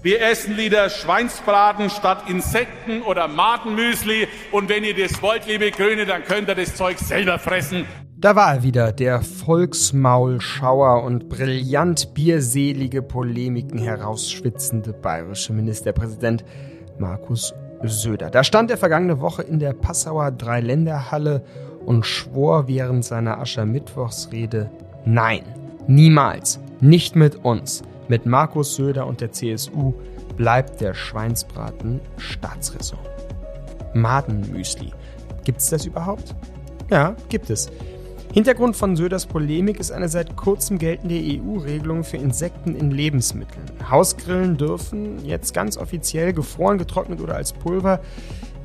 Wir essen lieber Schweinsbraten statt Insekten oder Madenmüsli. Und wenn ihr das wollt, liebe Grüne, dann könnt ihr das Zeug selber fressen. Da war er wieder, der Volksmaulschauer und brillant bierselige Polemiken herausschwitzende bayerische Ministerpräsident Markus Söder. Da stand er vergangene Woche in der Passauer Dreiländerhalle und schwor während seiner Aschermittwochsrede, nein, niemals, nicht mit uns, mit Markus Söder und der CSU bleibt der Schweinsbraten Staatsräson. Madenmüsli. Gibt es das überhaupt? Ja, gibt es. Hintergrund von Söders Polemik ist eine seit kurzem geltende EU-Regelung für Insekten in Lebensmitteln. Hausgrillen dürfen jetzt ganz offiziell gefroren, getrocknet oder als Pulver,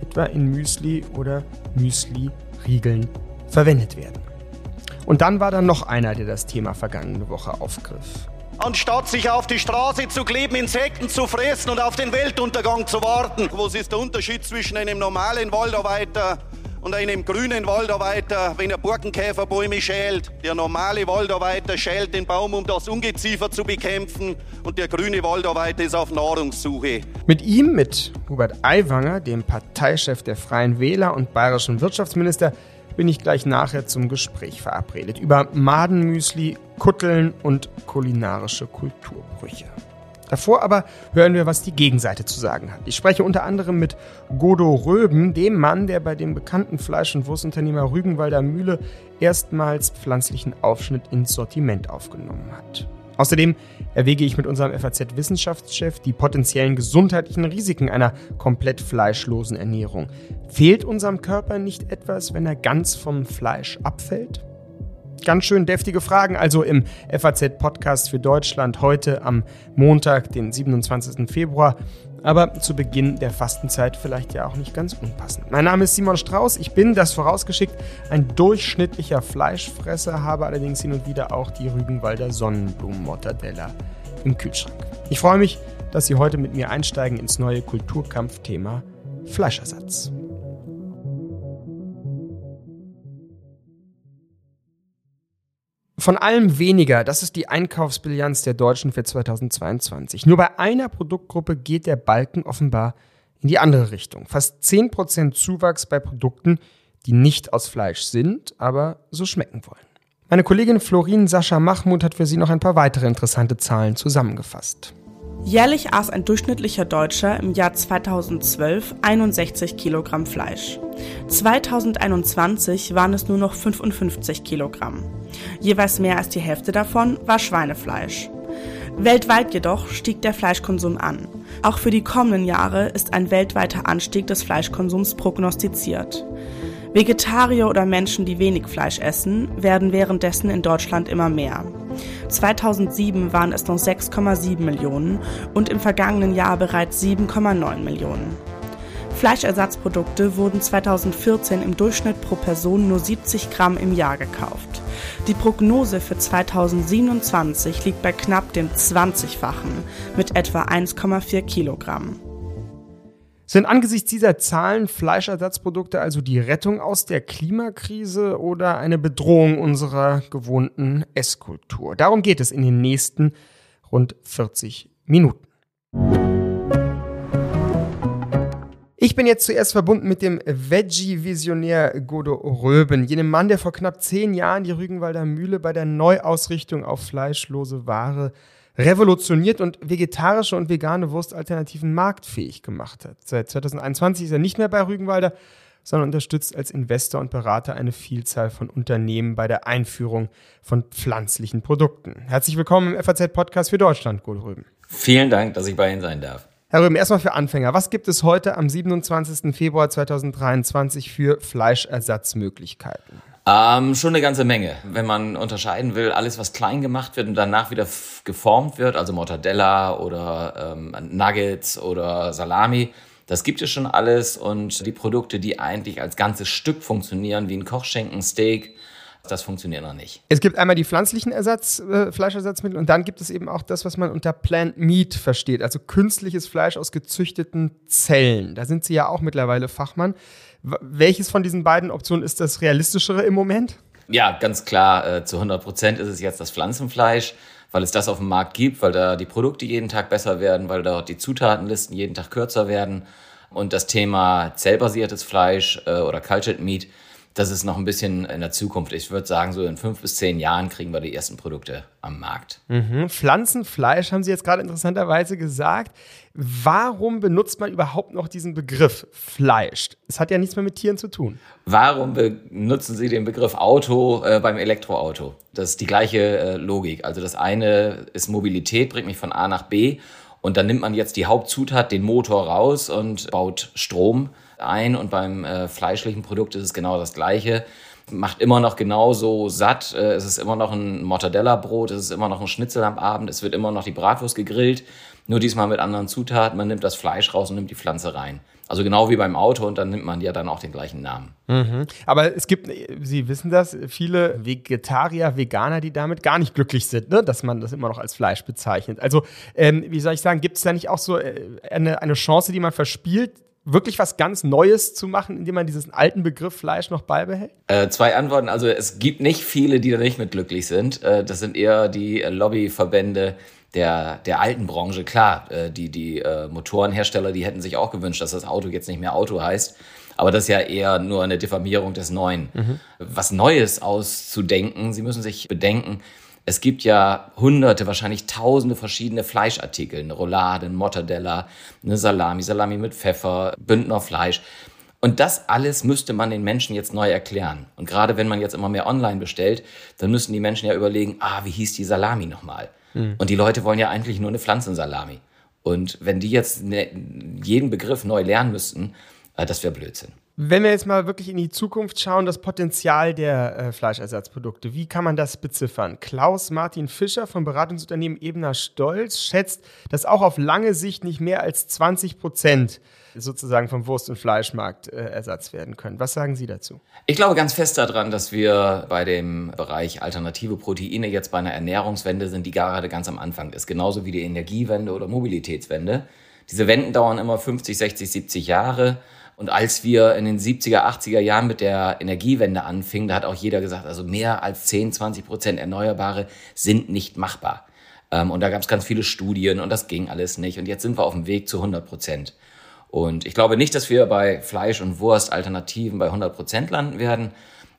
etwa in Müsli oder Müsli-Riegeln, verwendet werden. Und dann war da noch einer, der das Thema vergangene Woche aufgriff. Anstatt sich auf die Straße zu kleben, Insekten zu fressen und auf den Weltuntergang zu warten. Was ist der Unterschied zwischen einem normalen Waldarbeiter und einem grünen Waldarbeiter, wenn er Borkenkäferbäume schält. Der normale Waldarbeiter schält den Baum, um das Ungeziefer zu bekämpfen und der grüne Waldarbeiter ist auf Nahrungssuche. Mit ihm, mit Hubert Aiwanger, dem Parteichef der Freien Wähler und bayerischen Wirtschaftsminister, bin ich gleich nachher zum Gespräch verabredet über Madenmüsli, Kutteln und kulinarische Kulturbrüche. Davor aber hören wir, was die Gegenseite zu sagen hat. Ich spreche unter anderem mit Godo Röben, dem Mann, der bei dem bekannten Fleisch- und Wurstunternehmer Rügenwalder Mühle erstmals pflanzlichen Aufschnitt ins Sortiment aufgenommen hat. Außerdem erwäge ich mit unserem FAZ-Wissenschaftschef die potenziellen gesundheitlichen Risiken einer komplett fleischlosen Ernährung. Fehlt unserem Körper nicht etwas, wenn er ganz vom Fleisch abfällt? Ganz schön deftige Fragen, also im FAZ-Podcast für Deutschland heute am Montag, den 27. Februar. Aber zu Beginn der Fastenzeit vielleicht ja auch nicht ganz unpassend. Mein Name ist Simon Strauß. Ich bin, das vorausgeschickt, ein durchschnittlicher Fleischfresser, habe allerdings hin und wieder auch die Rügenwalder Sonnenblumen-Mortadella im Kühlschrank. Ich freue mich, dass Sie heute mit mir einsteigen ins neue Kulturkampfthema Fleischersatz. Von allem weniger, das ist die Einkaufsbilanz der Deutschen für 2022. Nur bei einer Produktgruppe geht der Balken offenbar in die andere Richtung. Fast 10% Zuwachs bei Produkten, die nicht aus Fleisch sind, aber so schmecken wollen. Meine Kollegin Florin Sascha Mahmoud hat für Sie noch ein paar weitere interessante Zahlen zusammengefasst. Jährlich aß ein durchschnittlicher Deutscher im Jahr 2012 61 Kilogramm Fleisch. 2021 waren es nur noch 55 Kilogramm. Jeweils mehr als die Hälfte davon war Schweinefleisch. Weltweit jedoch stieg der Fleischkonsum an. Auch für die kommenden Jahre ist ein weltweiter Anstieg des Fleischkonsums prognostiziert. Vegetarier oder Menschen, die wenig Fleisch essen, werden währenddessen in Deutschland immer mehr. 2007 waren es noch 6,7 Millionen und im vergangenen Jahr bereits 7,9 Millionen. Fleischersatzprodukte wurden 2014 im Durchschnitt pro Person nur 70 Gramm im Jahr gekauft. Die Prognose für 2027 liegt bei knapp dem 20-fachen mit etwa 1,4 Kilogramm. Sind angesichts dieser Zahlen Fleischersatzprodukte also die Rettung aus der Klimakrise oder eine Bedrohung unserer gewohnten Esskultur? Darum geht es in den nächsten rund 40 Minuten. Ich bin jetzt zuerst verbunden mit dem Veggie-Visionär Godo Röben, jenem Mann, der vor knapp zehn Jahren die Rügenwalder Mühle bei der Neuausrichtung auf fleischlose Ware revolutioniert und vegetarische und vegane Wurstalternativen marktfähig gemacht hat. Seit 2021 ist er nicht mehr bei Rügenwalder, sondern unterstützt als Investor und Berater eine Vielzahl von Unternehmen bei der Einführung von pflanzlichen Produkten. Herzlich willkommen im FAZ-Podcast für Deutschland, Godo Röben. Vielen Dank, dass ich bei Ihnen sein darf. Herr Röben, erstmal für Anfänger. Was gibt es heute am 27. Februar 2023 für Fleischersatzmöglichkeiten? Ähm, schon eine ganze Menge. Wenn man unterscheiden will, alles, was klein gemacht wird und danach wieder geformt wird, also Mortadella oder ähm, Nuggets oder Salami, das gibt es schon alles. Und die Produkte, die eigentlich als ganzes Stück funktionieren, wie ein Kochschenken, Steak, das funktioniert noch nicht. Es gibt einmal die pflanzlichen Ersatz, äh, Fleischersatzmittel und dann gibt es eben auch das, was man unter Plant Meat versteht, also künstliches Fleisch aus gezüchteten Zellen. Da sind Sie ja auch mittlerweile Fachmann. W welches von diesen beiden Optionen ist das realistischere im Moment? Ja, ganz klar, äh, zu 100 Prozent ist es jetzt das Pflanzenfleisch. weil es das auf dem Markt gibt, weil da die Produkte jeden Tag besser werden, weil dort die Zutatenlisten jeden Tag kürzer werden. Und das Thema zellbasiertes Fleisch äh, oder Cultured Meat, das ist noch ein bisschen in der Zukunft. Ich würde sagen, so in fünf bis zehn Jahren kriegen wir die ersten Produkte am Markt. Mhm. Pflanzenfleisch haben Sie jetzt gerade interessanterweise gesagt. Warum benutzt man überhaupt noch diesen Begriff Fleisch? Es hat ja nichts mehr mit Tieren zu tun. Warum benutzen Sie den Begriff Auto äh, beim Elektroauto? Das ist die gleiche äh, Logik. Also das eine ist Mobilität, bringt mich von A nach B. Und dann nimmt man jetzt die Hauptzutat, den Motor raus und baut Strom ein. Und beim äh, fleischlichen Produkt ist es genau das Gleiche. Macht immer noch genauso satt. Äh, es ist immer noch ein Mortadella-Brot, es ist immer noch ein Schnitzel am Abend, es wird immer noch die Bratwurst gegrillt. Nur diesmal mit anderen Zutaten. Man nimmt das Fleisch raus und nimmt die Pflanze rein. Also genau wie beim Auto und dann nimmt man ja dann auch den gleichen Namen. Mhm. Aber es gibt, Sie wissen das, viele Vegetarier, Veganer, die damit gar nicht glücklich sind, ne? dass man das immer noch als Fleisch bezeichnet. Also, ähm, wie soll ich sagen, gibt es da nicht auch so äh, eine, eine Chance, die man verspielt, wirklich was ganz Neues zu machen, indem man diesen alten Begriff Fleisch noch beibehält? Äh, zwei Antworten. Also es gibt nicht viele, die da nicht mit glücklich sind. Äh, das sind eher die Lobbyverbände der, der alten Branche. Klar, äh, die, die äh, Motorenhersteller, die hätten sich auch gewünscht, dass das Auto jetzt nicht mehr Auto heißt. Aber das ist ja eher nur eine Diffamierung des Neuen. Mhm. Was Neues auszudenken, Sie müssen sich bedenken, es gibt ja hunderte, wahrscheinlich tausende verschiedene Fleischartikel. Eine Roulade, ein Mortadella, eine Salami, Salami mit Pfeffer, Bündnerfleisch. Und das alles müsste man den Menschen jetzt neu erklären. Und gerade wenn man jetzt immer mehr online bestellt, dann müssen die Menschen ja überlegen, ah, wie hieß die Salami nochmal? Mhm. Und die Leute wollen ja eigentlich nur eine Pflanzensalami. Und wenn die jetzt ne, jeden Begriff neu lernen müssten, äh, das wäre Blödsinn. Wenn wir jetzt mal wirklich in die Zukunft schauen, das Potenzial der äh, Fleischersatzprodukte, wie kann man das beziffern? Klaus Martin Fischer vom Beratungsunternehmen Ebner Stolz schätzt, dass auch auf lange Sicht nicht mehr als 20 Prozent sozusagen vom Wurst- und Fleischmarkt äh, Ersatz werden können. Was sagen Sie dazu? Ich glaube ganz fest daran, dass wir bei dem Bereich alternative Proteine jetzt bei einer Ernährungswende sind, die gerade ganz am Anfang ist. Genauso wie die Energiewende oder Mobilitätswende. Diese Wenden dauern immer 50, 60, 70 Jahre. Und als wir in den 70er, 80er Jahren mit der Energiewende anfingen, da hat auch jeder gesagt, also mehr als 10, 20 Prozent Erneuerbare sind nicht machbar. Ähm, und da gab es ganz viele Studien und das ging alles nicht. Und jetzt sind wir auf dem Weg zu 100 Prozent. Und ich glaube nicht, dass wir bei Fleisch und Wurst Alternativen bei 100 Prozent landen werden.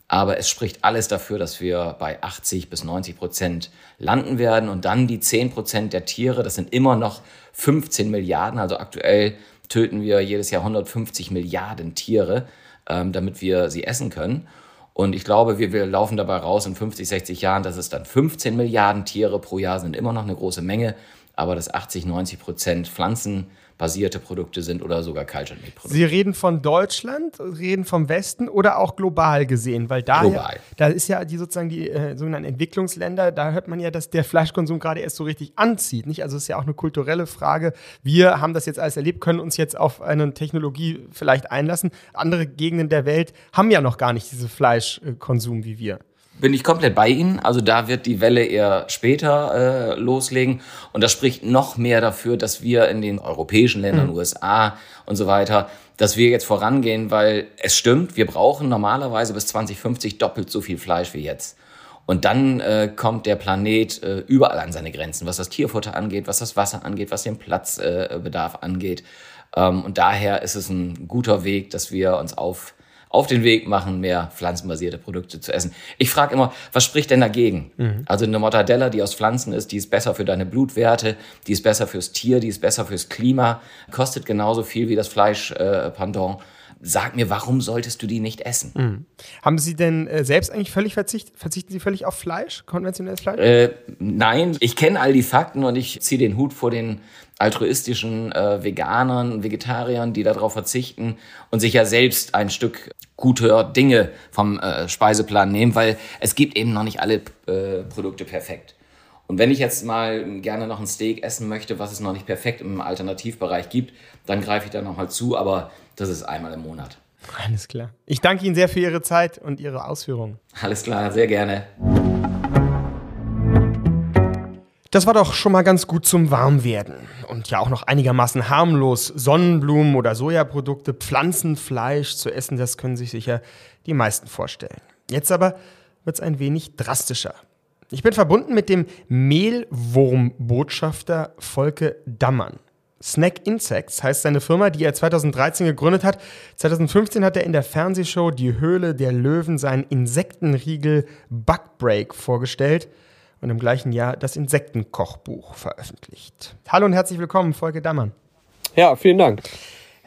Aber es spricht alles dafür, dass wir bei 80 bis 90 Prozent landen werden. Und dann die 10 Prozent der Tiere, das sind immer noch 15 Milliarden. Also aktuell töten wir jedes Jahr 150 Milliarden Tiere, ähm, damit wir sie essen können. Und ich glaube, wir, wir laufen dabei raus in 50, 60 Jahren, dass es dann 15 Milliarden Tiere pro Jahr sind, immer noch eine große Menge. Aber dass 80, 90 Prozent Pflanzen basierte Produkte sind oder sogar Cultured Meat Produkte. Sie reden von Deutschland, reden vom Westen oder auch global gesehen, weil da, global. da ist ja die sozusagen die äh, sogenannten Entwicklungsländer, da hört man ja, dass der Fleischkonsum gerade erst so richtig anzieht, nicht? Also es ist ja auch eine kulturelle Frage. Wir haben das jetzt alles erlebt, können uns jetzt auf eine Technologie vielleicht einlassen. Andere Gegenden der Welt haben ja noch gar nicht diesen Fleischkonsum wie wir bin ich komplett bei Ihnen. Also da wird die Welle eher später äh, loslegen. Und das spricht noch mehr dafür, dass wir in den europäischen Ländern, mhm. USA und so weiter, dass wir jetzt vorangehen, weil es stimmt, wir brauchen normalerweise bis 2050 doppelt so viel Fleisch wie jetzt. Und dann äh, kommt der Planet äh, überall an seine Grenzen, was das Tierfutter angeht, was das Wasser angeht, was den Platzbedarf äh, angeht. Ähm, und daher ist es ein guter Weg, dass wir uns auf auf den Weg machen, mehr pflanzenbasierte Produkte zu essen. Ich frage immer, was spricht denn dagegen? Mhm. Also eine Mortadella, die aus Pflanzen ist, die ist besser für deine Blutwerte, die ist besser fürs Tier, die ist besser fürs Klima, kostet genauso viel wie das Fleisch-Pendant. Äh, Sag mir, warum solltest du die nicht essen? Mhm. Haben Sie denn äh, selbst eigentlich völlig verzichtet? Verzichten Sie völlig auf Fleisch, konventionelles Fleisch? Äh, nein, ich kenne all die Fakten und ich ziehe den Hut vor den altruistischen äh, Veganern, Vegetariern, die darauf verzichten und sich ja selbst ein Stück guter Dinge vom äh, Speiseplan nehmen, weil es gibt eben noch nicht alle äh, Produkte perfekt. Und wenn ich jetzt mal gerne noch ein Steak essen möchte, was es noch nicht perfekt im Alternativbereich gibt, dann greife ich da nochmal zu, aber das ist einmal im Monat. Alles klar. Ich danke Ihnen sehr für Ihre Zeit und Ihre Ausführungen. Alles klar, sehr gerne. Das war doch schon mal ganz gut zum Warmwerden. Und ja auch noch einigermaßen harmlos. Sonnenblumen oder Sojaprodukte, Pflanzenfleisch zu essen, das können sich sicher die meisten vorstellen. Jetzt aber wird es ein wenig drastischer. Ich bin verbunden mit dem Mehlwurmbotschafter Volke Dammann. Snack Insects heißt seine Firma, die er 2013 gegründet hat. 2015 hat er in der Fernsehshow Die Höhle der Löwen seinen Insektenriegel Bugbreak vorgestellt und im gleichen Jahr das Insektenkochbuch veröffentlicht. Hallo und herzlich willkommen, Volke Dammann. Ja, vielen Dank.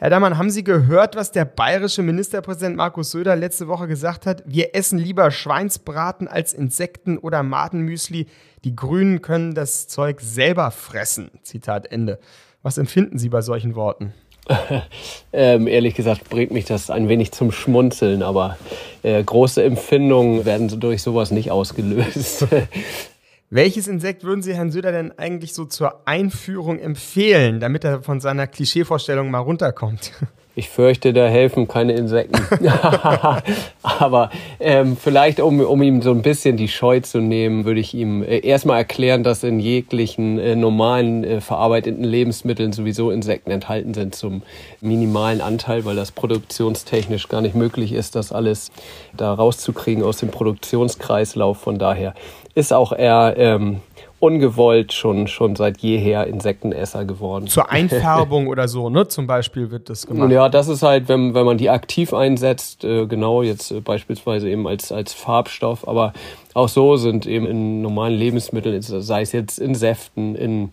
Herr Dammann, haben Sie gehört, was der bayerische Ministerpräsident Markus Söder letzte Woche gesagt hat? Wir essen lieber Schweinsbraten als Insekten oder Madenmüsli. Die Grünen können das Zeug selber fressen. Zitat Ende. Was empfinden Sie bei solchen Worten? ähm, ehrlich gesagt bringt mich das ein wenig zum Schmunzeln, aber äh, große Empfindungen werden durch sowas nicht ausgelöst. Welches Insekt würden Sie Herrn Söder denn eigentlich so zur Einführung empfehlen, damit er von seiner Klischeevorstellung mal runterkommt? Ich fürchte, da helfen keine Insekten. Aber ähm, vielleicht, um, um ihm so ein bisschen die Scheu zu nehmen, würde ich ihm äh, erstmal erklären, dass in jeglichen äh, normalen äh, verarbeiteten Lebensmitteln sowieso Insekten enthalten sind zum minimalen Anteil, weil das produktionstechnisch gar nicht möglich ist, das alles da rauszukriegen aus dem Produktionskreislauf. Von daher ist auch er ähm, ungewollt schon, schon seit jeher Insektenesser geworden. Zur Einfärbung oder so, ne? Zum Beispiel wird das gemacht. Ja, das ist halt, wenn, wenn man die aktiv einsetzt, äh, genau jetzt äh, beispielsweise eben als, als Farbstoff, aber auch so sind eben in normalen Lebensmitteln, sei es jetzt in Säften, in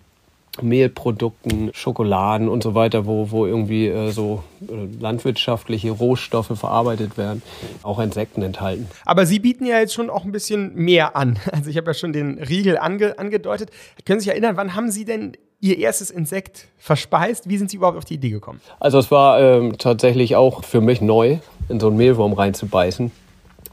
Mehlprodukten, Schokoladen und so weiter, wo, wo irgendwie äh, so äh, landwirtschaftliche Rohstoffe verarbeitet werden, auch Insekten enthalten. Aber Sie bieten ja jetzt schon auch ein bisschen mehr an. Also ich habe ja schon den Riegel ange, angedeutet. Können Sie sich erinnern, wann haben Sie denn Ihr erstes Insekt verspeist? Wie sind Sie überhaupt auf die Idee gekommen? Also es war ähm, tatsächlich auch für mich neu, in so einen Mehlwurm reinzubeißen.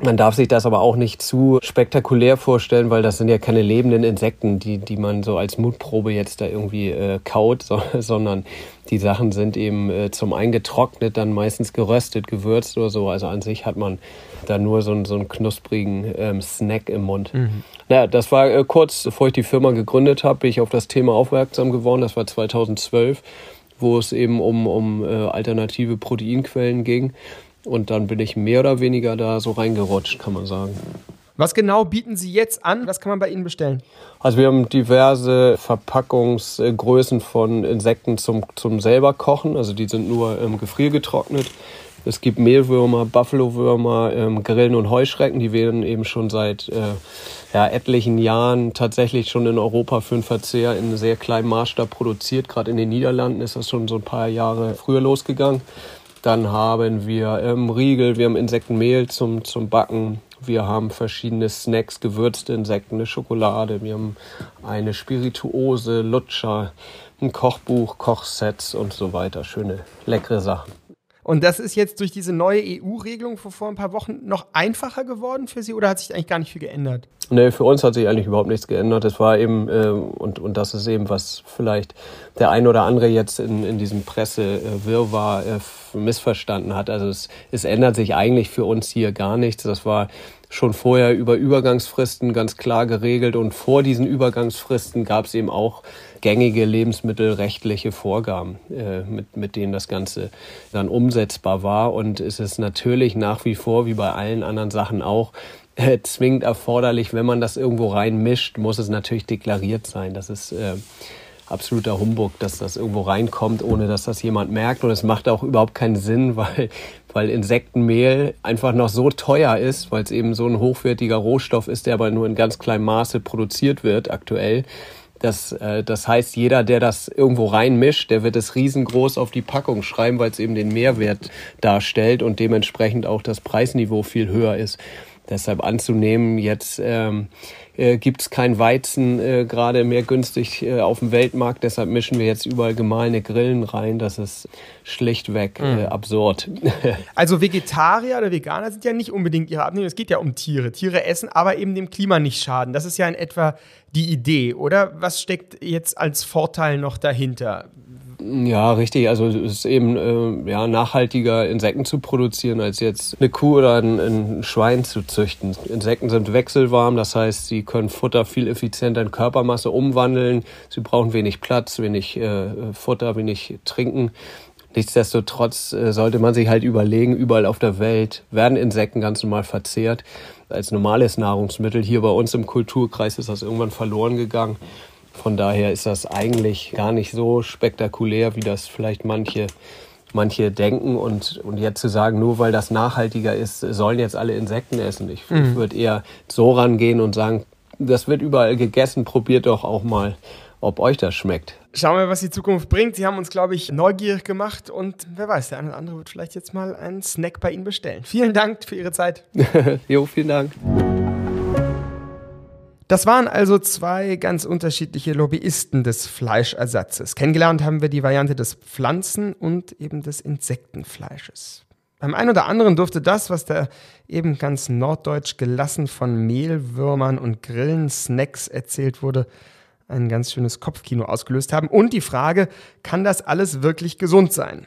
Man darf sich das aber auch nicht zu spektakulär vorstellen, weil das sind ja keine lebenden Insekten, die, die man so als Mutprobe jetzt da irgendwie äh, kaut, so, sondern die Sachen sind eben äh, zum einen getrocknet, dann meistens geröstet, gewürzt oder so. Also an sich hat man da nur so, einen, so einen knusprigen ähm, Snack im Mund. Mhm. Naja, das war äh, kurz, bevor ich die Firma gegründet habe, bin ich auf das Thema aufmerksam geworden. Das war 2012, wo es eben um, um äh, alternative Proteinquellen ging. Und dann bin ich mehr oder weniger da so reingerutscht, kann man sagen. Was genau bieten Sie jetzt an? Was kann man bei Ihnen bestellen? Also wir haben diverse Verpackungsgrößen von Insekten zum, zum selber kochen. Also die sind nur ähm, gefriergetrocknet. Es gibt Mehlwürmer, Buffalo-Würmer, ähm, Grillen und Heuschrecken. Die werden eben schon seit äh, ja, etlichen Jahren tatsächlich schon in Europa für den Verzehr in sehr kleinem Maßstab produziert. Gerade in den Niederlanden ist das schon so ein paar Jahre früher losgegangen. Dann haben wir ähm, Riegel, wir haben Insektenmehl zum, zum Backen, wir haben verschiedene Snacks, gewürzte Insekten, eine Schokolade, wir haben eine Spirituose, Lutscher, ein Kochbuch, Kochsets und so weiter. Schöne, leckere Sachen. Und das ist jetzt durch diese neue EU-Regelung vor, vor ein paar Wochen noch einfacher geworden für Sie oder hat sich eigentlich gar nicht viel geändert? Nee, für uns hat sich eigentlich überhaupt nichts geändert. Es war eben, äh, und, und das ist eben, was vielleicht der ein oder andere jetzt in, in diesem Pressewirrwarr äh, missverstanden hat. Also es, es ändert sich eigentlich für uns hier gar nichts. Das war schon vorher über Übergangsfristen ganz klar geregelt und vor diesen Übergangsfristen gab es eben auch gängige lebensmittelrechtliche Vorgaben, äh, mit, mit denen das Ganze dann umsetzbar war. Und es ist natürlich nach wie vor, wie bei allen anderen Sachen auch, äh, zwingend erforderlich, wenn man das irgendwo reinmischt, muss es natürlich deklariert sein. Das ist äh, absoluter Humbug, dass das irgendwo reinkommt, ohne dass das jemand merkt. Und es macht auch überhaupt keinen Sinn, weil weil Insektenmehl einfach noch so teuer ist, weil es eben so ein hochwertiger Rohstoff ist, der aber nur in ganz kleinem Maße produziert wird aktuell. Das, äh, das heißt, jeder, der das irgendwo reinmischt, der wird es riesengroß auf die Packung schreiben, weil es eben den Mehrwert darstellt und dementsprechend auch das Preisniveau viel höher ist. Deshalb anzunehmen, jetzt ähm, äh, gibt es kein Weizen äh, gerade mehr günstig äh, auf dem Weltmarkt. Deshalb mischen wir jetzt überall gemahlene Grillen rein. Das ist schlichtweg äh, mhm. absurd. also Vegetarier oder Veganer sind ja nicht unbedingt ihre Abnehmer. Es geht ja um Tiere. Tiere essen, aber eben dem Klima nicht schaden. Das ist ja in etwa die Idee, oder? Was steckt jetzt als Vorteil noch dahinter? Ja, richtig. Also es ist eben äh, ja, nachhaltiger, Insekten zu produzieren, als jetzt eine Kuh oder ein, ein, Schwein zu züchten. Insekten sind wechselwarm, das heißt, sie können Futter viel effizienter in Körpermasse umwandeln. Sie brauchen wenig Platz, wenig äh, Futter, wenig Trinken. Nichtsdestotrotz äh, sollte man sich halt überlegen, überall auf der Welt werden Insekten ganz normal verzehrt als normales Nahrungsmittel. Hier bei uns im Kulturkreis ist das irgendwann verloren gegangen. Von daher ist das eigentlich gar nicht so spektakulär, wie das vielleicht manche, manche denken. Und, und jetzt zu sagen, nur weil das nachhaltiger ist, sollen jetzt alle Insekten essen. Ich, mhm. ich würde eher so rangehen und sagen, das wird überall gegessen, probiert doch auch mal, ob euch das schmeckt. Schauen wir, was die Zukunft bringt. Sie haben uns, glaube ich, neugierig gemacht und wer weiß, der eine oder andere wird vielleicht jetzt mal einen Snack bei Ihnen bestellen. Vielen Dank für Ihre Zeit. jo, vielen Dank. Das waren also zwei ganz unterschiedliche Lobbyisten des Fleischersatzes. Kennengelernt haben wir die Variante des Pflanzen- und eben des Insektenfleisches. Beim einen oder anderen durfte das, was da eben ganz norddeutsch gelassen von Mehlwürmern und Grillen-Snacks erzählt wurde, ein ganz schönes Kopfkino ausgelöst haben. Und die Frage, kann das alles wirklich gesund sein?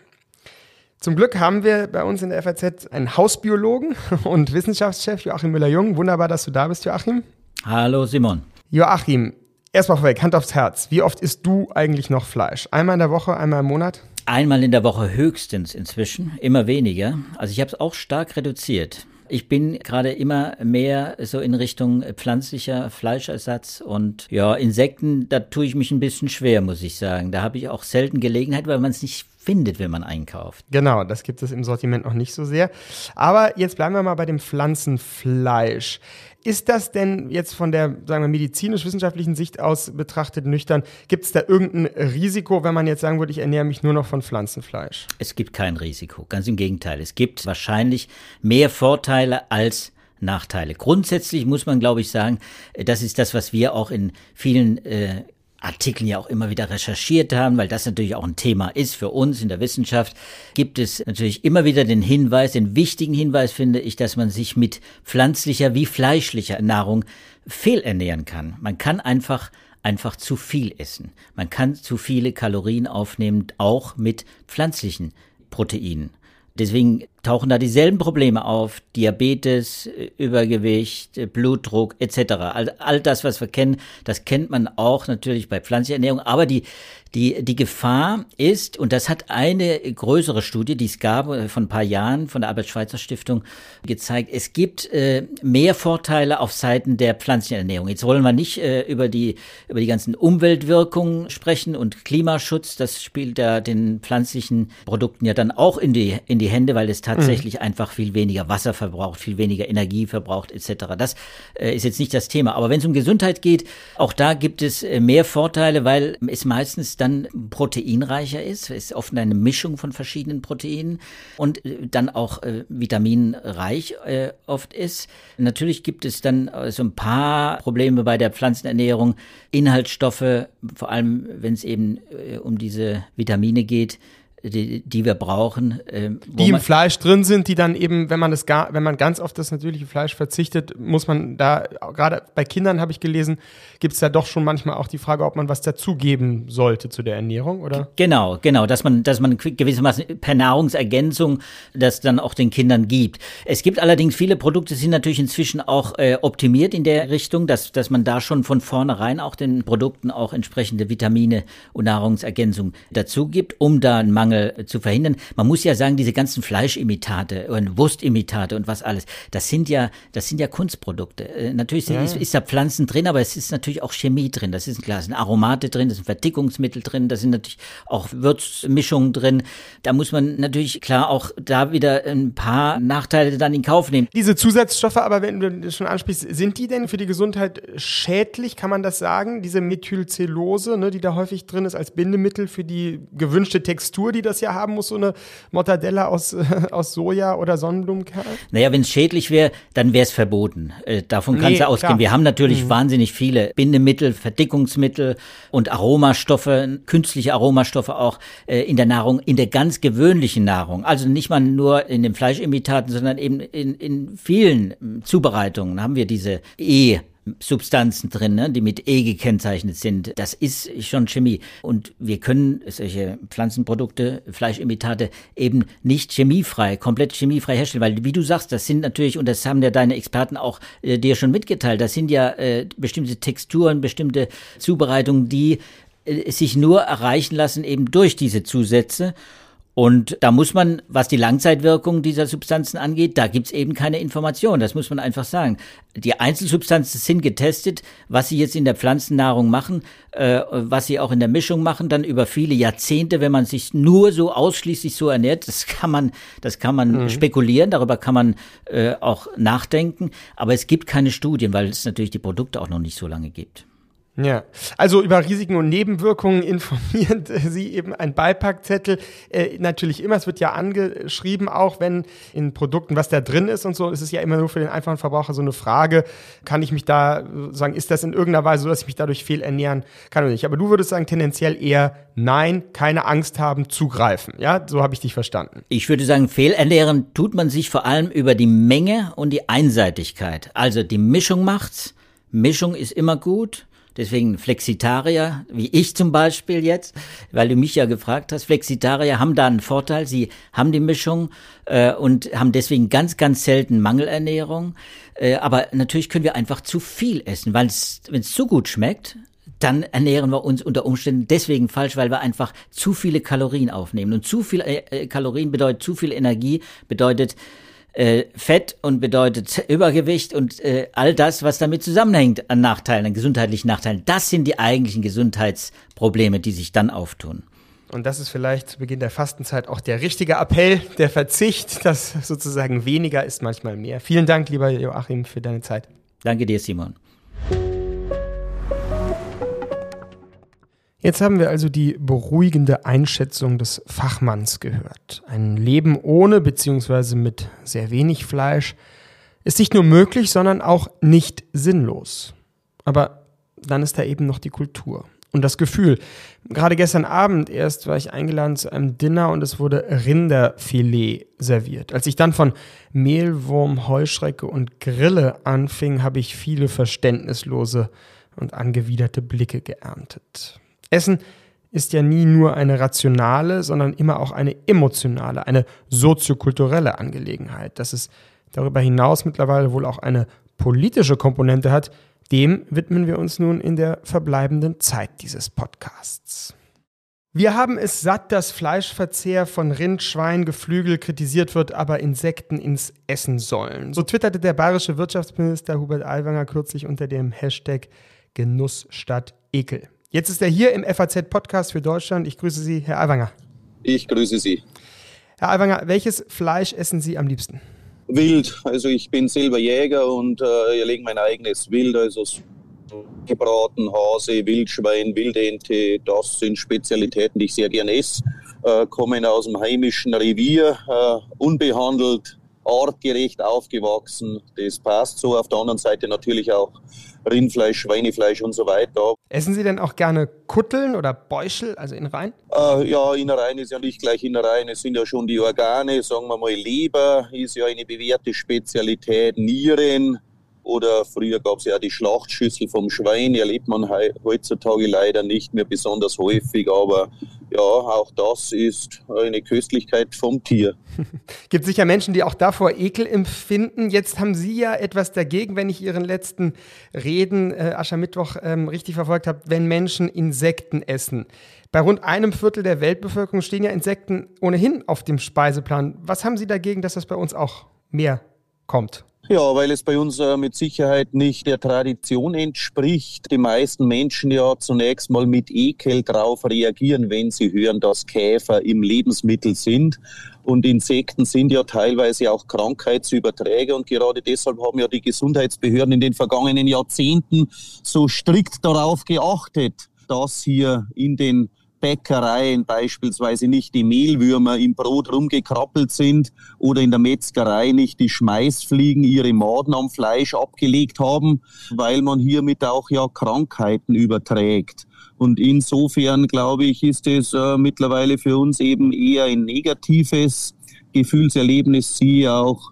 Zum Glück haben wir bei uns in der FAZ einen Hausbiologen und Wissenschaftschef Joachim Müller-Jung. Wunderbar, dass du da bist, Joachim. Hallo Simon. Joachim, erstmal vorweg, Hand aufs Herz. Wie oft isst du eigentlich noch Fleisch? Einmal in der Woche, einmal im Monat? Einmal in der Woche höchstens inzwischen, immer weniger. Also ich habe es auch stark reduziert. Ich bin gerade immer mehr so in Richtung pflanzlicher Fleischersatz und ja, Insekten, da tue ich mich ein bisschen schwer, muss ich sagen. Da habe ich auch selten Gelegenheit, weil man es nicht findet, wenn man einkauft. Genau, das gibt es im Sortiment noch nicht so sehr. Aber jetzt bleiben wir mal bei dem Pflanzenfleisch. Ist das denn jetzt von der, sagen wir, medizinisch-wissenschaftlichen Sicht aus betrachtet nüchtern, gibt es da irgendein Risiko, wenn man jetzt sagen würde, ich ernähre mich nur noch von Pflanzenfleisch? Es gibt kein Risiko, ganz im Gegenteil. Es gibt wahrscheinlich mehr Vorteile als Nachteile. Grundsätzlich muss man, glaube ich, sagen, das ist das, was wir auch in vielen äh, Artikeln ja auch immer wieder recherchiert haben, weil das natürlich auch ein Thema ist für uns in der Wissenschaft, gibt es natürlich immer wieder den Hinweis, den wichtigen Hinweis finde ich, dass man sich mit pflanzlicher wie fleischlicher Nahrung fehlernähren kann. Man kann einfach einfach zu viel essen. Man kann zu viele Kalorien aufnehmen, auch mit pflanzlichen Proteinen. Deswegen tauchen da dieselben Probleme auf, Diabetes, Übergewicht, Blutdruck etc. All, all das, was wir kennen, das kennt man auch natürlich bei pflanzlicher Ernährung, aber die, die, die Gefahr ist, und das hat eine größere Studie, die es gab äh, von ein paar Jahren von der Albert-Schweitzer Stiftung gezeigt, es gibt äh, mehr Vorteile auf Seiten der pflanzlichen Ernährung. Jetzt wollen wir nicht äh, über, die, über die ganzen Umweltwirkungen sprechen und Klimaschutz, das spielt da den pflanzlichen Produkten ja dann auch in die, in die Hände, weil es tatsächlich mhm. einfach viel weniger Wasser verbraucht, viel weniger Energie verbraucht etc. Das äh, ist jetzt nicht das Thema. Aber wenn es um Gesundheit geht, auch da gibt es äh, mehr Vorteile, weil es meistens dann proteinreicher ist. Es ist oft eine Mischung von verschiedenen Proteinen und äh, dann auch äh, vitaminreich äh, oft ist. Natürlich gibt es dann äh, so ein paar Probleme bei der Pflanzenernährung. Inhaltsstoffe, vor allem wenn es eben äh, um diese Vitamine geht, die, die wir brauchen. Äh, die im Fleisch drin sind, die dann eben, wenn man das gar, wenn man ganz auf das natürliche Fleisch verzichtet, muss man da, gerade bei Kindern habe ich gelesen, gibt es da doch schon manchmal auch die Frage, ob man was dazugeben sollte zu der Ernährung, oder? Genau, genau, dass man, dass man gewissermaßen per Nahrungsergänzung das dann auch den Kindern gibt. Es gibt allerdings viele Produkte, sind natürlich inzwischen auch äh, optimiert in der Richtung, dass, dass man da schon von vornherein auch den Produkten auch entsprechende Vitamine und Nahrungsergänzung dazu gibt, um da einen Mangel Mangel zu verhindern. Man muss ja sagen, diese ganzen Fleischimitate und Wurstimitate und was alles, das sind ja, das sind ja Kunstprodukte. Äh, natürlich sind, ja. ist, ist, da Pflanzen drin, aber es ist natürlich auch Chemie drin. Das ist klar, es sind Aromate drin, das sind Verdickungsmittel drin, da sind natürlich auch Würzmischungen drin. Da muss man natürlich klar auch da wieder ein paar Nachteile dann in Kauf nehmen. Diese Zusatzstoffe, aber wenn du das schon ansprichst, sind die denn für die Gesundheit schädlich, kann man das sagen? Diese Methylcellulose, ne, die da häufig drin ist als Bindemittel für die gewünschte Textur, die das ja haben muss, so eine Mortadella aus, äh, aus Soja oder Sonnenblumenkern? Naja, wenn es schädlich wäre, dann wäre es verboten. Äh, davon nee, ja ausgehen. Klar. Wir haben natürlich mhm. wahnsinnig viele Bindemittel, Verdickungsmittel und Aromastoffe, künstliche Aromastoffe auch äh, in der Nahrung, in der ganz gewöhnlichen Nahrung. Also nicht mal nur in den Fleischimitaten, sondern eben in, in vielen Zubereitungen haben wir diese E- Substanzen drin, ne, die mit E gekennzeichnet sind. Das ist schon Chemie. Und wir können solche Pflanzenprodukte, Fleischimitate eben nicht chemiefrei, komplett chemiefrei herstellen, weil wie du sagst, das sind natürlich, und das haben ja deine Experten auch äh, dir schon mitgeteilt, das sind ja äh, bestimmte Texturen, bestimmte Zubereitungen, die äh, sich nur erreichen lassen eben durch diese Zusätze. Und da muss man, was die Langzeitwirkung dieser Substanzen angeht, da gibt's eben keine Information. Das muss man einfach sagen. Die Einzelsubstanzen sind getestet, was sie jetzt in der Pflanzennahrung machen, äh, was sie auch in der Mischung machen, dann über viele Jahrzehnte, wenn man sich nur so ausschließlich so ernährt, das kann man, das kann man mhm. spekulieren, darüber kann man äh, auch nachdenken. Aber es gibt keine Studien, weil es natürlich die Produkte auch noch nicht so lange gibt. Ja, also über Risiken und Nebenwirkungen informiert Sie eben ein Beipackzettel. Äh, natürlich immer, es wird ja angeschrieben, auch wenn in Produkten, was da drin ist und so, ist es ja immer nur für den einfachen Verbraucher so eine Frage, kann ich mich da sagen, ist das in irgendeiner Weise so, dass ich mich dadurch fehlernähren kann oder nicht. Aber du würdest sagen, tendenziell eher nein, keine Angst haben, zugreifen. Ja, so habe ich dich verstanden. Ich würde sagen, fehlernähren tut man sich vor allem über die Menge und die Einseitigkeit. Also die Mischung macht's. Mischung ist immer gut. Deswegen Flexitarier, wie ich zum Beispiel jetzt, weil du mich ja gefragt hast, Flexitarier haben da einen Vorteil. Sie haben die Mischung äh, und haben deswegen ganz, ganz selten Mangelernährung. Äh, aber natürlich können wir einfach zu viel essen, weil wenn es zu gut schmeckt, dann ernähren wir uns unter Umständen deswegen falsch, weil wir einfach zu viele Kalorien aufnehmen. Und zu viel äh, äh Kalorien bedeutet zu viel Energie, bedeutet äh, Fett und bedeutet Übergewicht und äh, all das, was damit zusammenhängt an Nachteilen, an gesundheitlichen Nachteilen. Das sind die eigentlichen Gesundheitsprobleme, die sich dann auftun. Und das ist vielleicht zu Beginn der Fastenzeit auch der richtige Appell, der Verzicht, dass sozusagen weniger ist manchmal mehr. Vielen Dank, lieber Joachim, für deine Zeit. Danke dir, Simon. Jetzt haben wir also die beruhigende Einschätzung des Fachmanns gehört. Ein Leben ohne bzw. mit sehr wenig Fleisch ist nicht nur möglich, sondern auch nicht sinnlos. Aber dann ist da eben noch die Kultur und das Gefühl. Gerade gestern Abend erst war ich eingeladen zu einem Dinner und es wurde Rinderfilet serviert. Als ich dann von Mehlwurm, Heuschrecke und Grille anfing, habe ich viele verständnislose und angewiderte Blicke geerntet. Essen ist ja nie nur eine rationale, sondern immer auch eine emotionale, eine soziokulturelle Angelegenheit. Dass es darüber hinaus mittlerweile wohl auch eine politische Komponente hat, dem widmen wir uns nun in der verbleibenden Zeit dieses Podcasts. Wir haben es satt, dass Fleischverzehr von Rind, Schwein, Geflügel kritisiert wird, aber Insekten ins Essen sollen. So twitterte der bayerische Wirtschaftsminister Hubert Aiwanger kürzlich unter dem Hashtag Genuss statt Ekel. Jetzt ist er hier im FAZ-Podcast für Deutschland. Ich grüße Sie, Herr Aiwanger. Ich grüße Sie. Herr Aiwanger, welches Fleisch essen Sie am liebsten? Wild. Also ich bin selber Jäger und äh, ich lege mein eigenes Wild, also gebraten, Hase, Wildschwein, Wildente, das sind Spezialitäten, die ich sehr gerne esse. Äh, kommen aus dem heimischen Revier, äh, unbehandelt, artgerecht aufgewachsen. Das passt so. Auf der anderen Seite natürlich auch Rindfleisch, Schweinefleisch und so weiter. Essen Sie denn auch gerne Kutteln oder Beuschel, also Innereien? Äh, ja, Innereien ist ja nicht gleich Innereien, es sind ja schon die Organe, sagen wir mal Leber ist ja eine bewährte Spezialität, Nieren, oder früher gab es ja die Schlachtschüssel vom Schwein, erlebt man heutzutage leider nicht mehr besonders häufig, aber ja, auch das ist eine Köstlichkeit vom Tier. Gibt sicher Menschen, die auch davor Ekel empfinden. Jetzt haben Sie ja etwas dagegen, wenn ich Ihren letzten Reden äh, Aschermittwoch ähm, richtig verfolgt habe, wenn Menschen Insekten essen. Bei rund einem Viertel der Weltbevölkerung stehen ja Insekten ohnehin auf dem Speiseplan. Was haben Sie dagegen, dass das bei uns auch mehr kommt? Ja, weil es bei uns äh, mit Sicherheit nicht der Tradition entspricht. Die meisten Menschen ja zunächst mal mit Ekel drauf reagieren, wenn sie hören, dass Käfer im Lebensmittel sind. Und Insekten sind ja teilweise auch Krankheitsüberträger. Und gerade deshalb haben ja die Gesundheitsbehörden in den vergangenen Jahrzehnten so strikt darauf geachtet, dass hier in den Bäckereien beispielsweise nicht die Mehlwürmer im Brot rumgekrabbelt sind oder in der Metzgerei nicht die Schmeißfliegen ihre Maden am Fleisch abgelegt haben, weil man hiermit auch ja Krankheiten überträgt. Und insofern glaube ich, ist es äh, mittlerweile für uns eben eher ein negatives Gefühlserlebnis, sie auch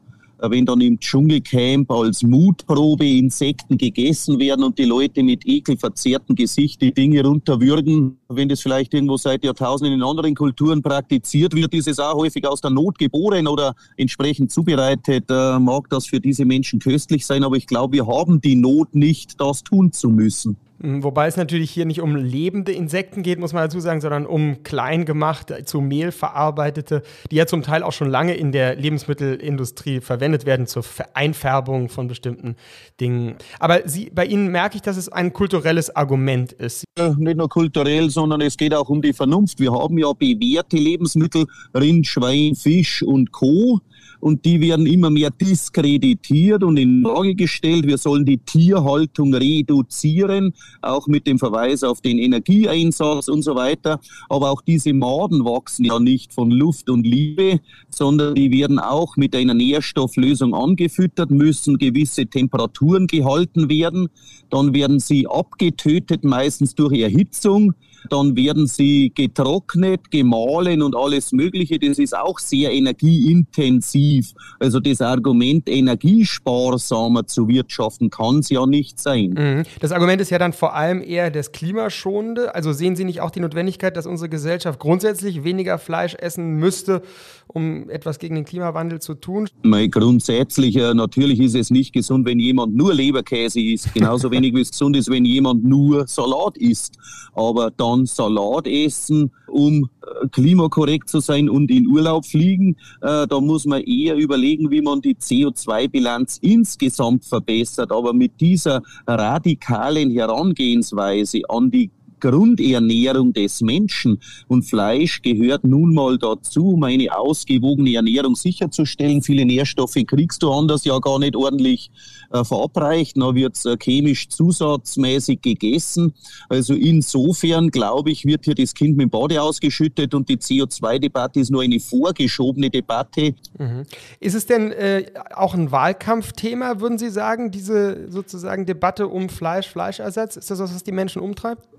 wenn dann im Dschungelcamp als Mutprobe Insekten gegessen werden und die Leute mit ekelverzerrten Gesicht die Dinge runterwürgen, wenn das vielleicht irgendwo seit Jahrtausenden in anderen Kulturen praktiziert wird, ist es auch häufig aus der Not geboren oder entsprechend zubereitet, äh, mag das für diese Menschen köstlich sein, aber ich glaube, wir haben die Not nicht, das tun zu müssen. Hm, wobei es natürlich hier nicht um lebende Insekten geht, muss man dazu sagen, sondern um klein gemachte, zu Mehl verarbeitete, die ja zum Teil auch schon lange in der Lebensmittelindustrie verwendet werden zur Einfärbung von bestimmten Dingen. Aber Sie, bei Ihnen merke ich, dass es ein kulturelles Argument ist. Nicht nur kulturell, sondern es geht auch um die Vernunft. Wir haben ja bewährte Lebensmittel, Rind, Schwein, Fisch und Co und die werden immer mehr diskreditiert und in Frage gestellt. Wir sollen die Tierhaltung reduzieren, auch mit dem Verweis auf den Energieeinsatz und so weiter. Aber auch diese Maden wachsen ja nicht von Luft und Liebe, sondern die werden auch mit einer Nährstofflösung angefüttert, müssen gewisse Temperaturen gehalten werden. Dann werden sie abgetötet, meistens durch Erhitzung dann werden sie getrocknet, gemahlen und alles Mögliche. Das ist auch sehr energieintensiv. Also das Argument, energiesparsamer zu wirtschaften, kann es ja nicht sein. Mhm. Das Argument ist ja dann vor allem eher das Klimaschonende. Also sehen Sie nicht auch die Notwendigkeit, dass unsere Gesellschaft grundsätzlich weniger Fleisch essen müsste, um etwas gegen den Klimawandel zu tun? Mein grundsätzlich, äh, natürlich ist es nicht gesund, wenn jemand nur Leberkäse isst. Genauso wenig wie es gesund ist, wenn jemand nur Salat isst. Aber dann Salat essen, um äh, klimakorrekt zu sein und in Urlaub fliegen. Äh, da muss man eher überlegen, wie man die CO2-Bilanz insgesamt verbessert. Aber mit dieser radikalen Herangehensweise an die Grundernährung des Menschen. Und Fleisch gehört nun mal dazu, um eine ausgewogene Ernährung sicherzustellen. Viele Nährstoffe kriegst du anders ja gar nicht ordentlich äh, verabreicht. Da wird es äh, chemisch zusatzmäßig gegessen. Also insofern, glaube ich, wird hier das Kind mit dem Bade ausgeschüttet und die CO2-Debatte ist nur eine vorgeschobene Debatte. Mhm. Ist es denn äh, auch ein Wahlkampfthema, würden Sie sagen, diese sozusagen Debatte um Fleisch, Fleischersatz? Ist das was, was die Menschen umtreibt?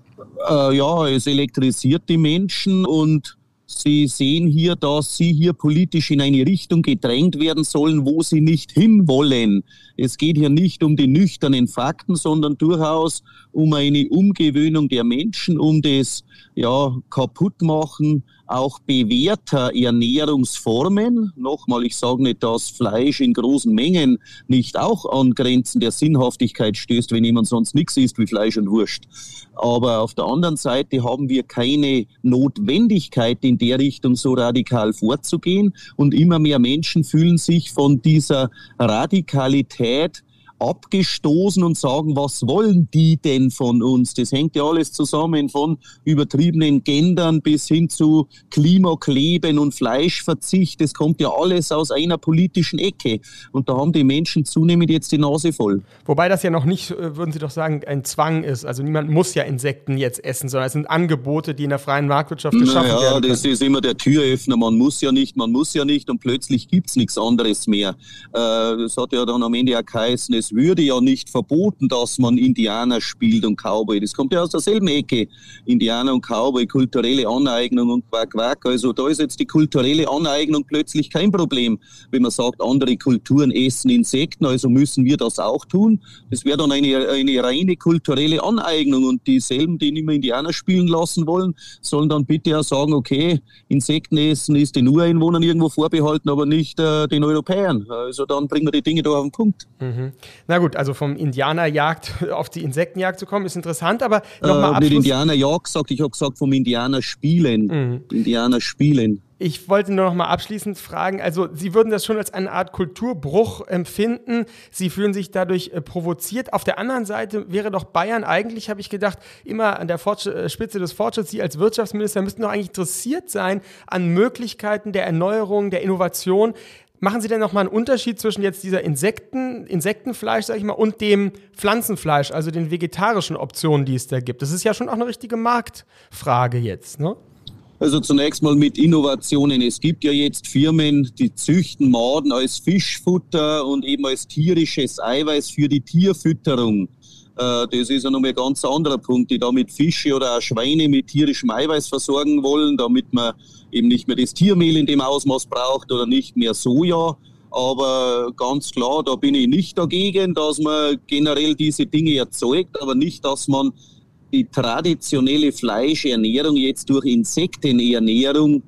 Äh, ja, es elektrisiert die Menschen und Sie sehen hier, dass Sie hier politisch in eine Richtung gedrängt werden sollen, wo Sie nicht hinwollen. Es geht hier nicht um die nüchternen Fakten, sondern durchaus um eine Umgewöhnung der Menschen, um das ja, Kaputtmachen auch bewährter Ernährungsformen. Nochmal, ich sage nicht, dass Fleisch in großen Mengen nicht auch an Grenzen der Sinnhaftigkeit stößt, wenn jemand sonst nichts isst wie Fleisch und Wurst. Aber auf der anderen Seite haben wir keine Notwendigkeit, in der Richtung so radikal vorzugehen. Und immer mehr Menschen fühlen sich von dieser Radikalität abgestoßen und sagen, was wollen die denn von uns? Das hängt ja alles zusammen von übertriebenen Gendern bis hin zu Klimakleben und Fleischverzicht. Das kommt ja alles aus einer politischen Ecke. Und da haben die Menschen zunehmend jetzt die Nase voll. Wobei das ja noch nicht, äh, würden Sie doch sagen, ein Zwang ist. Also niemand muss ja Insekten jetzt essen, sondern es sind Angebote, die in der freien Marktwirtschaft geschaffen naja, werden. Ja, das ist immer der Türöffner. Man muss ja nicht, man muss ja nicht und plötzlich gibt es nichts anderes mehr. Äh, das hat ja dann am Ende auch geheißen, es würde ja nicht verboten, dass man Indianer spielt und Cowboy. Das kommt ja aus derselben Ecke. Indianer und Cowboy, kulturelle Aneignung und Quack, Quack. Also da ist jetzt die kulturelle Aneignung plötzlich kein Problem. Wenn man sagt, andere Kulturen essen Insekten, also müssen wir das auch tun. Das wäre dann eine, eine reine kulturelle Aneignung und dieselben, die nicht mehr Indianer spielen lassen wollen, sollen dann bitte auch sagen, okay, Insekten essen ist den Ureinwohnern irgendwo vorbehalten, aber nicht äh, den Europäern. Also dann bringen wir die Dinge da auf den Punkt. Mhm. Na gut, also vom Indianerjagd auf die Insektenjagd zu kommen, ist interessant, aber nochmal äh. Mit Indianerjagd gesagt, ich habe gesagt vom Indianerspielen. Mhm. Indianerspielen. Ich wollte nur noch mal abschließend fragen, also Sie würden das schon als eine Art Kulturbruch empfinden. Sie fühlen sich dadurch äh, provoziert. Auf der anderen Seite wäre doch Bayern eigentlich, habe ich gedacht, immer an der Fortsch äh, Spitze des Fortschritts. Sie als Wirtschaftsminister müssten doch eigentlich interessiert sein an Möglichkeiten der Erneuerung, der Innovation. Machen Sie denn noch mal einen Unterschied zwischen jetzt dieser Insekten, Insektenfleisch, sag ich mal, und dem Pflanzenfleisch, also den vegetarischen Optionen, die es da gibt? Das ist ja schon auch eine richtige Marktfrage jetzt, ne? Also zunächst mal mit Innovationen. Es gibt ja jetzt Firmen, die züchten Maden als Fischfutter und eben als tierisches Eiweiß für die Tierfütterung. Äh, das ist ja nochmal ein ganz anderer Punkt, die damit Fische oder auch Schweine mit tierischem Eiweiß versorgen wollen, damit man eben nicht mehr das Tiermehl in dem Ausmaß braucht oder nicht mehr Soja. Aber ganz klar, da bin ich nicht dagegen, dass man generell diese Dinge erzeugt, aber nicht, dass man die traditionelle Fleischernährung jetzt durch Insektenernährung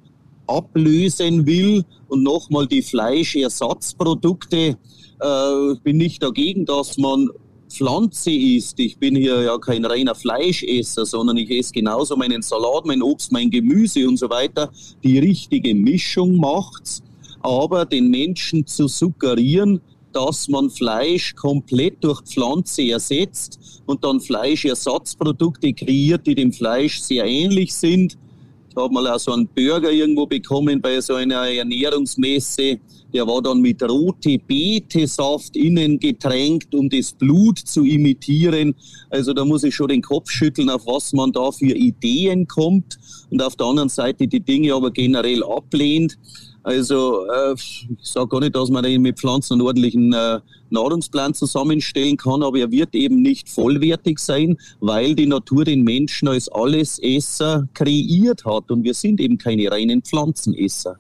ablösen will und nochmal die Fleischersatzprodukte. Äh, bin nicht dagegen, dass man Pflanze isst, ich bin hier ja kein reiner Fleischesser, sondern ich esse genauso meinen Salat, mein Obst, mein Gemüse und so weiter, die richtige Mischung macht's. Aber den Menschen zu suggerieren, dass man Fleisch komplett durch Pflanze ersetzt und dann Fleischersatzprodukte kreiert, die dem Fleisch sehr ähnlich sind. Ich habe mal auch so einen Burger irgendwo bekommen bei so einer Ernährungsmesse. Der war dann mit rote Betesaft innen getränkt, um das Blut zu imitieren. Also da muss ich schon den Kopf schütteln, auf was man da für Ideen kommt und auf der anderen Seite die Dinge aber generell ablehnt. Also äh, ich sage gar nicht, dass man mit Pflanzen einen ordentlichen äh, Nahrungsplan zusammenstellen kann, aber er wird eben nicht vollwertig sein, weil die Natur den Menschen als Allesesser kreiert hat und wir sind eben keine reinen Pflanzenesser.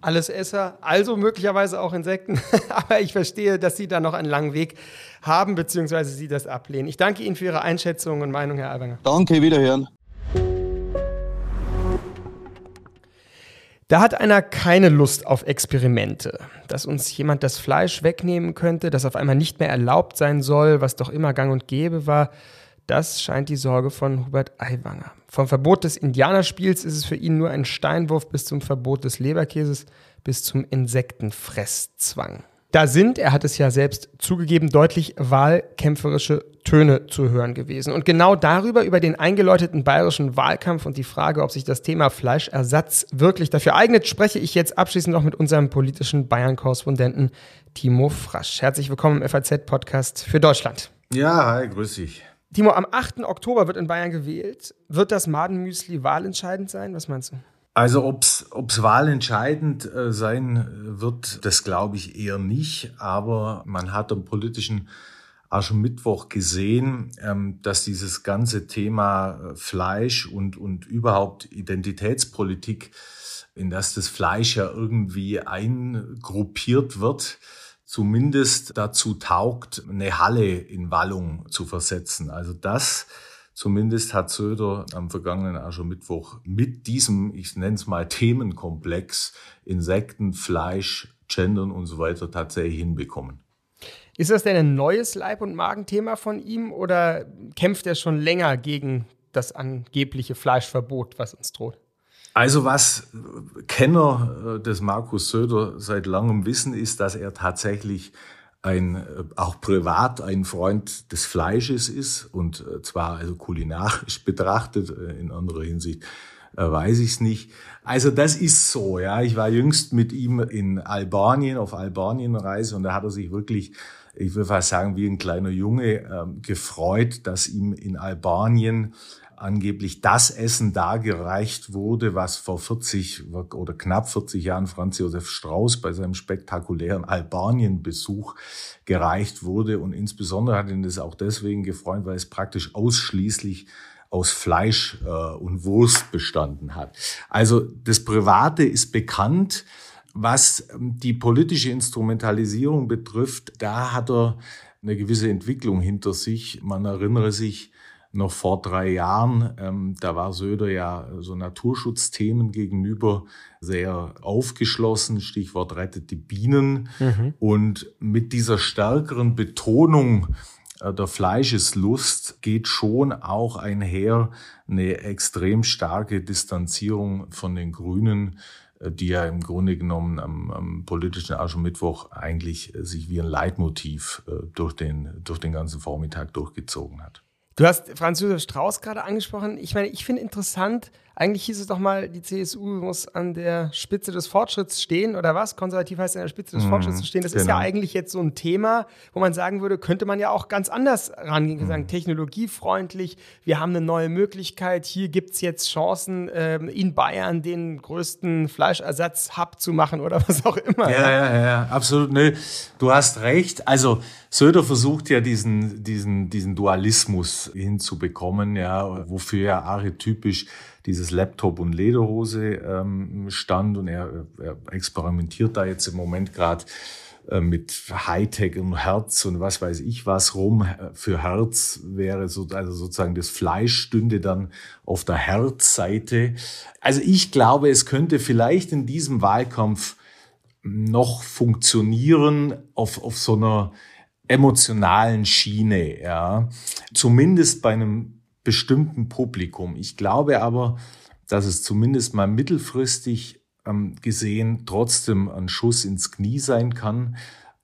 Allesesser, also möglicherweise auch Insekten, aber ich verstehe, dass Sie da noch einen langen Weg haben, beziehungsweise Sie das ablehnen. Ich danke Ihnen für Ihre Einschätzung und Meinung, Herr Albanger. Danke, wiederhören. Da hat einer keine Lust auf Experimente, dass uns jemand das Fleisch wegnehmen könnte, das auf einmal nicht mehr erlaubt sein soll, was doch immer gang und gäbe war. Das scheint die Sorge von Hubert Aiwanger. Vom Verbot des Indianerspiels ist es für ihn nur ein Steinwurf bis zum Verbot des Leberkäses, bis zum Insektenfresszwang. Da sind, er hat es ja selbst zugegeben, deutlich wahlkämpferische Töne zu hören gewesen. Und genau darüber, über den eingeläuteten bayerischen Wahlkampf und die Frage, ob sich das Thema Fleischersatz wirklich dafür eignet, spreche ich jetzt abschließend noch mit unserem politischen Bayern-Korrespondenten Timo Frasch. Herzlich willkommen im FAZ-Podcast für Deutschland. Ja, hi, grüß dich. Timo, am 8. Oktober wird in Bayern gewählt. Wird das Madenmüsli wahlentscheidend sein? Was meinst du? Also ob's ob's wahlentscheidend äh, sein wird, das glaube ich eher nicht. Aber man hat am politischen Aschermittwoch gesehen, ähm, dass dieses ganze Thema äh, Fleisch und, und überhaupt Identitätspolitik, in das das Fleisch ja irgendwie eingruppiert wird, zumindest dazu taugt, eine Halle in Wallung zu versetzen. Also das Zumindest hat Söder am vergangenen Aschermittwoch mit diesem, ich nenne es mal Themenkomplex Insekten, Fleisch, Gendern und so weiter tatsächlich hinbekommen. Ist das denn ein neues Leib- und Magenthema von ihm oder kämpft er schon länger gegen das angebliche Fleischverbot, was uns droht? Also was Kenner äh, des Markus Söder seit langem wissen, ist, dass er tatsächlich ein, äh, auch privat ein Freund des Fleisches ist und äh, zwar also kulinarisch betrachtet, äh, in anderer Hinsicht weiß ich es nicht. Also das ist so, ja. Ich war jüngst mit ihm in Albanien, auf Albanienreise und da hat er sich wirklich, ich würde fast sagen, wie ein kleiner Junge ähm, gefreut, dass ihm in Albanien angeblich das Essen dargereicht wurde, was vor 40 oder knapp 40 Jahren Franz Josef Strauß bei seinem spektakulären Albanien-Besuch gereicht wurde. Und insbesondere hat ihn das auch deswegen gefreut, weil es praktisch ausschließlich aus Fleisch äh, und Wurst bestanden hat. Also das Private ist bekannt. Was ähm, die politische Instrumentalisierung betrifft, da hat er eine gewisse Entwicklung hinter sich. Man erinnere sich, noch vor drei Jahren. Ähm, da war Söder ja so Naturschutzthemen gegenüber sehr aufgeschlossen. Stichwort rettet die Bienen. Mhm. Und mit dieser stärkeren Betonung äh, der Fleischeslust geht schon auch einher eine extrem starke Distanzierung von den Grünen, die ja im Grunde genommen am, am politischen Aschermittwoch eigentlich äh, sich wie ein Leitmotiv durch den, durch den ganzen Vormittag durchgezogen hat. Du hast Franz Josef Strauß gerade angesprochen. Ich meine, ich finde interessant, eigentlich hieß es doch mal, die CSU muss an der Spitze des Fortschritts stehen oder was? Konservativ heißt an der Spitze des mhm, Fortschritts zu stehen. Das genau. ist ja genau. eigentlich jetzt so ein Thema, wo man sagen würde, könnte man ja auch ganz anders rangehen, mhm. sagen, technologiefreundlich, wir haben eine neue Möglichkeit, hier gibt es jetzt Chancen, ähm, in Bayern den größten Fleischersatz-Hub zu machen oder was auch immer. Ja, ja, ja, ja absolut. Nee, du hast recht. Also Söder versucht ja diesen, diesen, diesen Dualismus hinzubekommen, ja, wofür ja archetypisch dieses Laptop und Lederhose ähm, stand und er, er experimentiert da jetzt im Moment gerade äh, mit Hightech und Herz und was weiß ich was rum. Für Herz wäre so, also sozusagen das Fleisch stünde dann auf der Herzseite. Also ich glaube, es könnte vielleicht in diesem Wahlkampf noch funktionieren auf, auf so einer emotionalen Schiene, ja. Zumindest bei einem bestimmten Publikum. Ich glaube aber, dass es zumindest mal mittelfristig ähm, gesehen trotzdem ein Schuss ins Knie sein kann,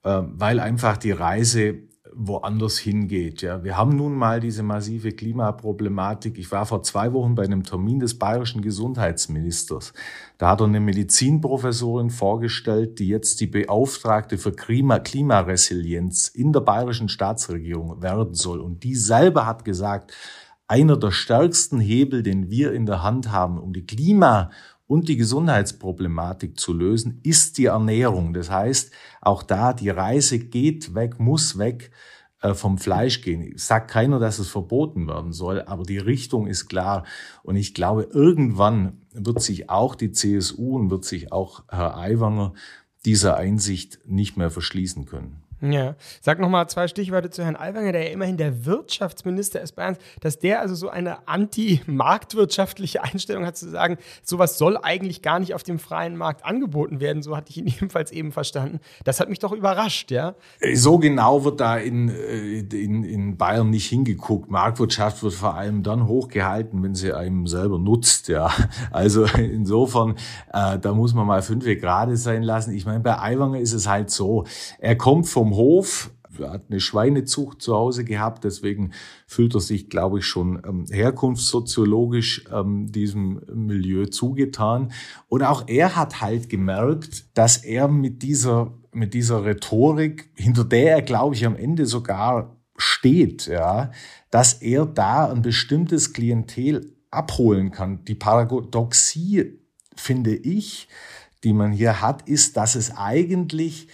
äh, weil einfach die Reise woanders hingeht. Ja, wir haben nun mal diese massive Klimaproblematik. Ich war vor zwei Wochen bei einem Termin des bayerischen Gesundheitsministers. Da hat er eine Medizinprofessorin vorgestellt, die jetzt die Beauftragte für Klima Klimaresilienz in der bayerischen Staatsregierung werden soll. Und die selber hat gesagt, einer der stärksten Hebel, den wir in der Hand haben, um die Klima und die Gesundheitsproblematik zu lösen, ist die Ernährung. Das heißt, auch da die Reise geht weg, muss weg äh, vom Fleisch gehen. Sagt keiner, dass es verboten werden soll, aber die Richtung ist klar. Und ich glaube, irgendwann wird sich auch die CSU und wird sich auch Herr Aiwanger dieser Einsicht nicht mehr verschließen können. Ja, sag noch mal zwei Stichworte zu Herrn Aiwanger, der ja immerhin der Wirtschaftsminister ist Bayerns, dass der also so eine anti-marktwirtschaftliche Einstellung hat zu sagen, sowas soll eigentlich gar nicht auf dem freien Markt angeboten werden, so hatte ich ihn ebenfalls eben verstanden. Das hat mich doch überrascht, ja. So genau wird da in, äh, in, in Bayern nicht hingeguckt. Marktwirtschaft wird vor allem dann hochgehalten, wenn sie einem selber nutzt, ja. Also insofern, äh, da muss man mal fünf gerade sein lassen. Ich meine, bei Aiwanger ist es halt so, er kommt vom vom Hof. Er hat eine Schweinezucht zu Hause gehabt, deswegen fühlt er sich, glaube ich, schon ähm, herkunftssoziologisch ähm, diesem Milieu zugetan. Und auch er hat halt gemerkt, dass er mit dieser, mit dieser Rhetorik, hinter der er, glaube ich, am Ende sogar steht, ja, dass er da ein bestimmtes Klientel abholen kann. Die Paradoxie, finde ich, die man hier hat, ist, dass es eigentlich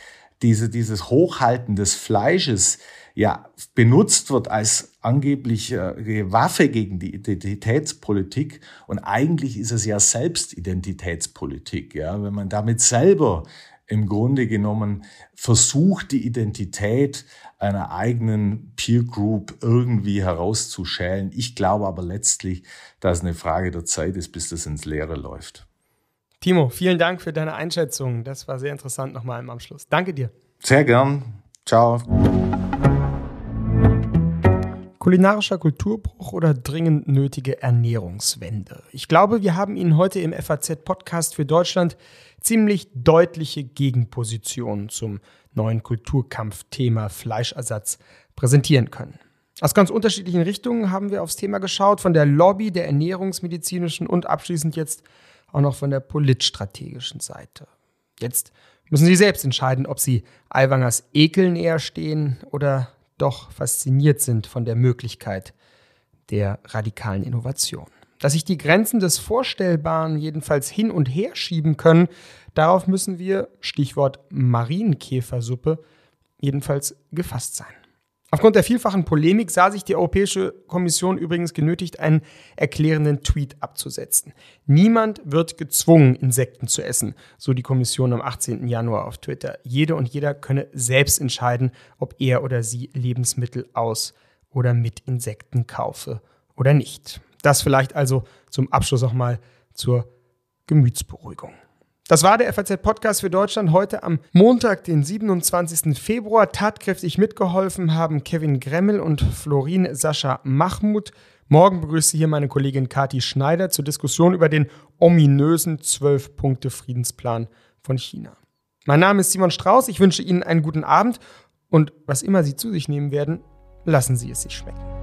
diese, dieses Hochhalten des Fleisches ja benutzt wird als angebliche äh, Waffe gegen die Identitätspolitik und eigentlich ist es ja selbst Identitätspolitik, ja, wenn man damit selber im Grunde genommen versucht, die Identität einer eigenen Peer Group irgendwie herauszuschälen. Ich glaube aber letztlich, dass es eine Frage der Zeit ist, bis das ins Leere läuft. Timo, vielen Dank für deine Einschätzung. Das war sehr interessant nochmal im Abschluss. Danke dir. Sehr gern. Ciao. Kulinarischer Kulturbruch oder dringend nötige Ernährungswende? Ich glaube, wir haben Ihnen heute im FAZ-Podcast für Deutschland ziemlich deutliche Gegenpositionen zum neuen Kulturkampfthema Fleischersatz präsentieren können. Aus ganz unterschiedlichen Richtungen haben wir aufs Thema geschaut, von der Lobby, der ernährungsmedizinischen und abschließend jetzt auch noch von der politstrategischen Seite. Jetzt müssen Sie selbst entscheiden, ob Sie Aiwangers Ekeln eher stehen oder doch fasziniert sind von der Möglichkeit der radikalen Innovation. Dass sich die Grenzen des Vorstellbaren jedenfalls hin und her schieben können, darauf müssen wir, Stichwort Marienkäfersuppe, jedenfalls gefasst sein. Aufgrund der vielfachen Polemik sah sich die Europäische Kommission übrigens genötigt, einen erklärenden Tweet abzusetzen. Niemand wird gezwungen, Insekten zu essen, so die Kommission am 18. Januar auf Twitter. Jede und jeder könne selbst entscheiden, ob er oder sie Lebensmittel aus oder mit Insekten kaufe oder nicht. Das vielleicht also zum Abschluss auch mal zur Gemütsberuhigung. Das war der FAZ-Podcast für Deutschland heute am Montag, den 27. Februar. Tatkräftig mitgeholfen haben Kevin Gremmel und Florin Sascha Mahmut. Morgen begrüße hier meine Kollegin Kati Schneider zur Diskussion über den ominösen 12-Punkte-Friedensplan von China. Mein Name ist Simon Strauß. Ich wünsche Ihnen einen guten Abend und was immer Sie zu sich nehmen werden, lassen Sie es sich schmecken.